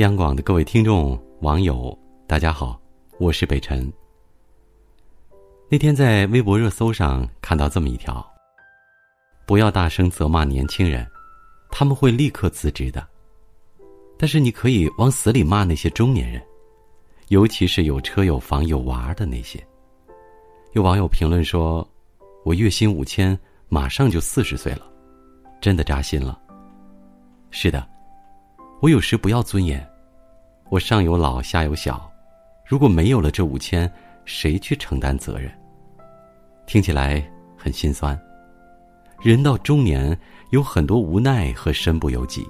央广的各位听众、网友，大家好，我是北辰。那天在微博热搜上看到这么一条：不要大声责骂年轻人，他们会立刻辞职的。但是你可以往死里骂那些中年人，尤其是有车有房有娃的那些。有网友评论说：“我月薪五千，马上就四十岁了，真的扎心了。”是的，我有时不要尊严。我上有老下有小，如果没有了这五千，谁去承担责任？听起来很心酸。人到中年，有很多无奈和身不由己。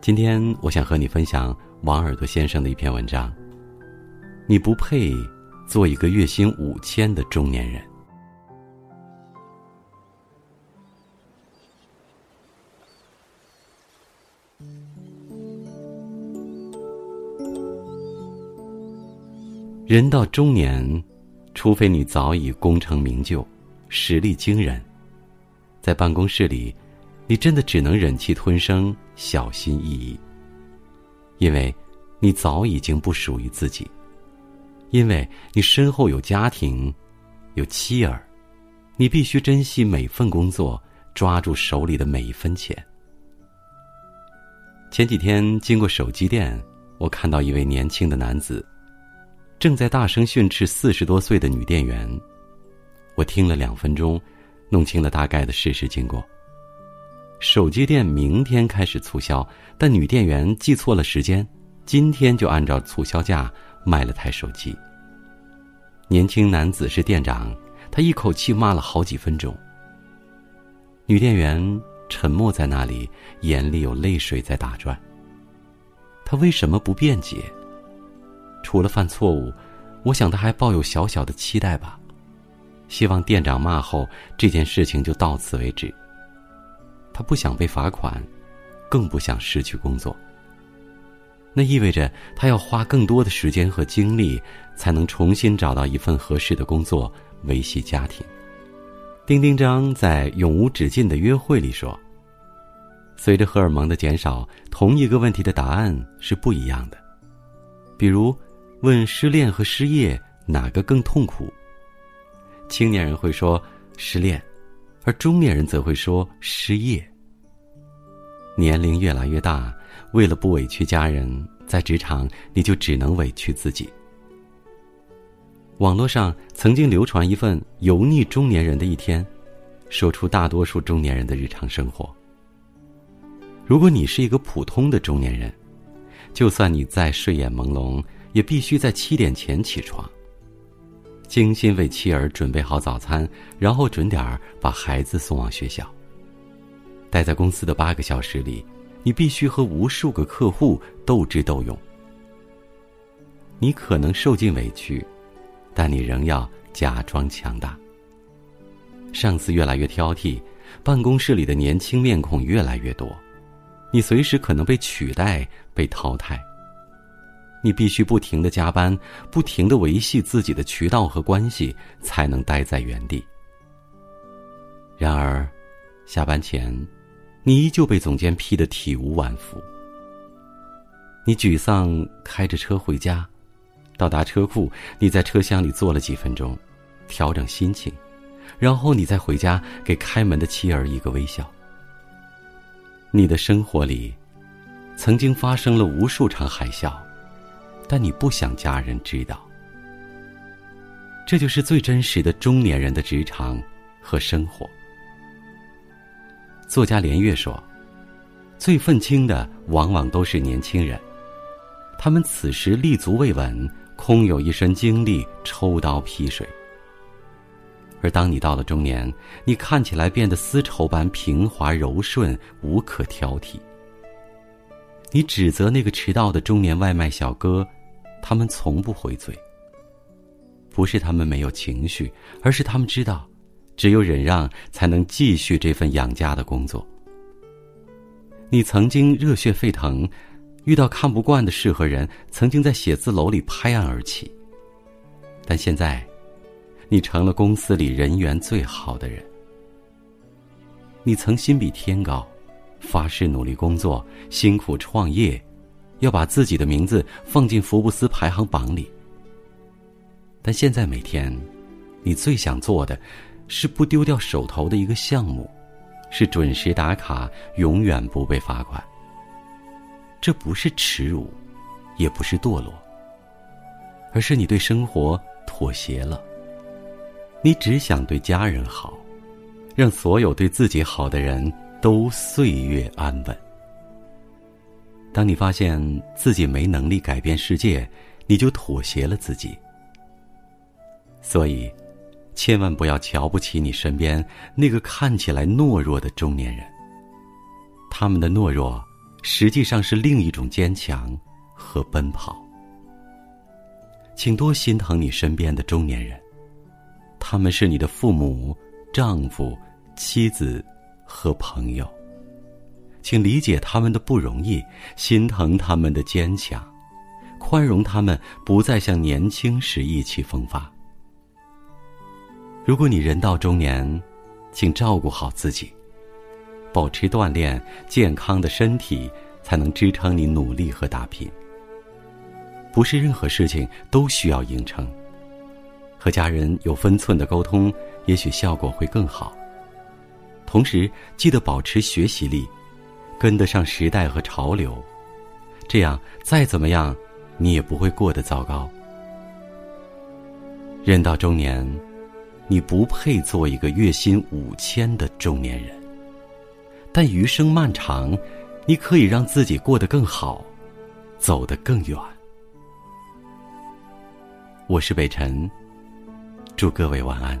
今天我想和你分享王耳朵先生的一篇文章。你不配做一个月薪五千的中年人。人到中年，除非你早已功成名就、实力惊人，在办公室里，你真的只能忍气吞声、小心翼翼。因为，你早已经不属于自己；因为你身后有家庭，有妻儿，你必须珍惜每份工作，抓住手里的每一分钱。前几天经过手机店，我看到一位年轻的男子。正在大声训斥四十多岁的女店员，我听了两分钟，弄清了大概的事实经过。手机店明天开始促销，但女店员记错了时间，今天就按照促销价卖了台手机。年轻男子是店长，他一口气骂了好几分钟。女店员沉默在那里，眼里有泪水在打转。他为什么不辩解？除了犯错误，我想他还抱有小小的期待吧，希望店长骂后这件事情就到此为止。他不想被罚款，更不想失去工作。那意味着他要花更多的时间和精力，才能重新找到一份合适的工作，维系家庭。丁丁章在《永无止境的约会》里说：“随着荷尔蒙的减少，同一个问题的答案是不一样的，比如。”问失恋和失业哪个更痛苦？青年人会说失恋，而中年人则会说失业。年龄越来越大，为了不委屈家人，在职场你就只能委屈自己。网络上曾经流传一份油腻中年人的一天，说出大多数中年人的日常生活。如果你是一个普通的中年人，就算你再睡眼朦胧。也必须在七点前起床，精心为妻儿准备好早餐，然后准点儿把孩子送往学校。待在公司的八个小时里，你必须和无数个客户斗智斗勇。你可能受尽委屈，但你仍要假装强大。上司越来越挑剔，办公室里的年轻面孔越来越多，你随时可能被取代、被淘汰。你必须不停的加班，不停的维系自己的渠道和关系，才能待在原地。然而，下班前，你依旧被总监批得体无完肤。你沮丧，开着车回家，到达车库，你在车厢里坐了几分钟，调整心情，然后你再回家，给开门的妻儿一个微笑。你的生活里，曾经发生了无数场海啸。但你不想家人知道，这就是最真实的中年人的职场和生活。作家连岳说：“最愤青的往往都是年轻人，他们此时立足未稳，空有一身精力抽刀劈水。而当你到了中年，你看起来变得丝绸般平滑柔顺，无可挑剔。你指责那个迟到的中年外卖小哥。”他们从不回嘴。不是他们没有情绪，而是他们知道，只有忍让才能继续这份养家的工作。你曾经热血沸腾，遇到看不惯的事和人，曾经在写字楼里拍案而起。但现在，你成了公司里人缘最好的人。你曾心比天高，发誓努力工作，辛苦创业。要把自己的名字放进福布斯排行榜里。但现在每天，你最想做的，是不丢掉手头的一个项目，是准时打卡，永远不被罚款。这不是耻辱，也不是堕落，而是你对生活妥协了。你只想对家人好，让所有对自己好的人都岁月安稳。当你发现自己没能力改变世界，你就妥协了自己。所以，千万不要瞧不起你身边那个看起来懦弱的中年人。他们的懦弱。实际上是另一种坚强和奔跑。请多心疼你身边的中年人，他们是你的父母、丈夫、妻子和朋友。请理解他们的不容易，心疼他们的坚强，宽容他们不再像年轻时意气风发。如果你人到中年，请照顾好自己。保持锻炼，健康的身体才能支撑你努力和打拼。不是任何事情都需要硬撑，和家人有分寸的沟通，也许效果会更好。同时，记得保持学习力，跟得上时代和潮流，这样再怎么样，你也不会过得糟糕。人到中年，你不配做一个月薪五千的中年人。但余生漫长，你可以让自己过得更好，走得更远。我是北辰，祝各位晚安。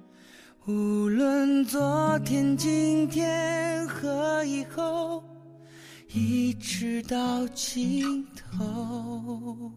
无论昨天、今天和以后，一直到尽头。